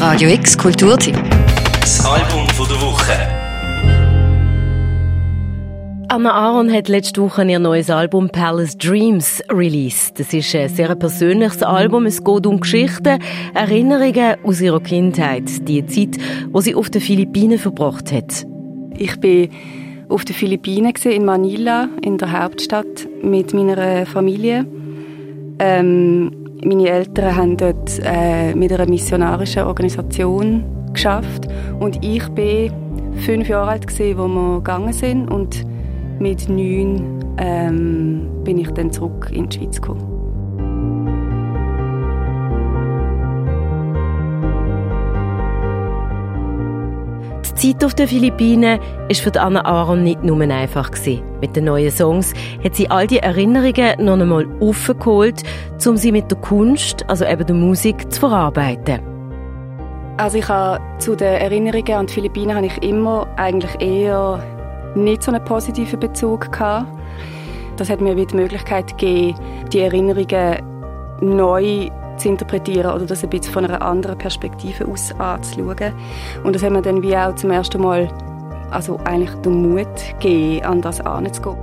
Radio X Kulturtipp. Das Album von der Woche. Anna Aaron hat letzte Woche ihr neues Album Palace Dreams released. Das ist ein sehr persönliches Album. Es geht um Geschichten, Erinnerungen aus ihrer Kindheit, die Zeit, wo sie auf den Philippinen verbracht hat. Ich bin auf den Philippinen in Manila, in der Hauptstadt, mit meiner Familie. Ähm, meine Eltern haben dort äh, mit einer missionarischen Organisation geschafft und ich bin fünf Jahre alt wo wir gegangen sind und mit neun ähm, bin ich dann zurück in die Schweiz gekommen. Die Zeit auf den Philippinen war für Anna Aaron nicht nur einfach. Mit den neuen Songs hat sie all die Erinnerungen noch einmal aufgeholt, um sie mit der Kunst, also eben der Musik, zu verarbeiten. Also ich habe zu den Erinnerungen an die Philippinen habe ich immer eigentlich eher nicht so einen positiven Bezug gehabt. Das hat mir die Möglichkeit gegeben, die Erinnerungen neu zu interpretieren oder das ein bisschen von einer anderen Perspektive aus anzuschauen. Und das hat mir dann wie auch zum ersten Mal also eigentlich den Mut gegeben, an das anzugehen.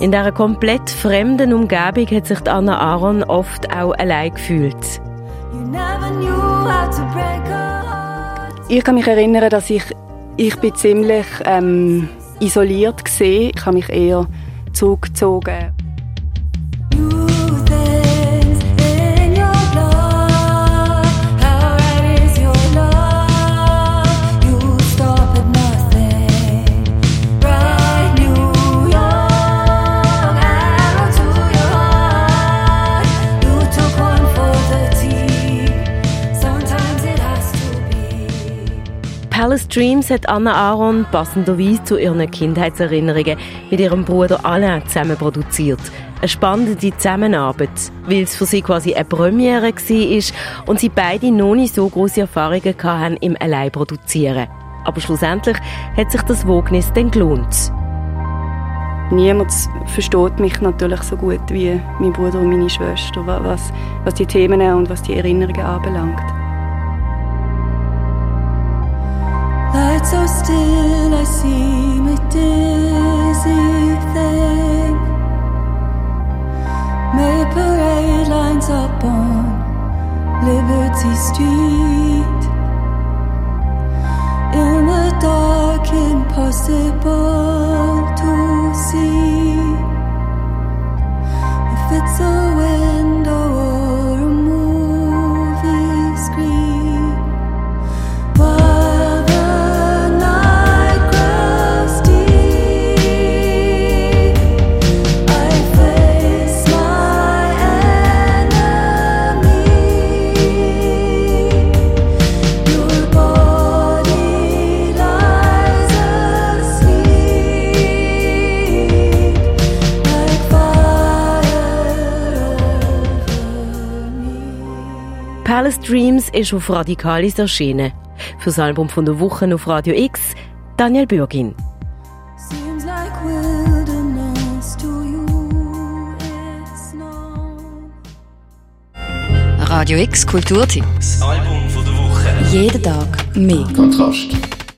In dieser komplett fremden Umgebung hat sich Anna Aaron oft auch allein gefühlt. Ich kann mich erinnern, dass ich, ich bin ziemlich ähm, isoliert war. Ich habe mich eher zurückgezogen. Palace Dreams hat Anna Aaron passenderweise zu ihren Kindheitserinnerungen mit ihrem Bruder Alain zusammen produziert. Eine spannende Zusammenarbeit, weil es für sie quasi eine Premiere war und sie beide noch nicht so große Erfahrungen hatten im Alleinproduzieren. Aber schlussendlich hat sich das Wognis dann gelohnt. Niemand versteht mich natürlich so gut wie mein Bruder und meine Schwester, was, was die Themen und was die Erinnerungen anbelangt. Light so still, I seem a dizzy thing. May parade lines up on Liberty Street. In the dark, impossible to see. If it's a Palace Dreams ist auf Radikalis erschienen. Für das Album von der Woche auf Radio X, Daniel Bürgin. Radio X Kulturtipp. Das Album von der Woche. Jeden Tag mehr. Kontrast.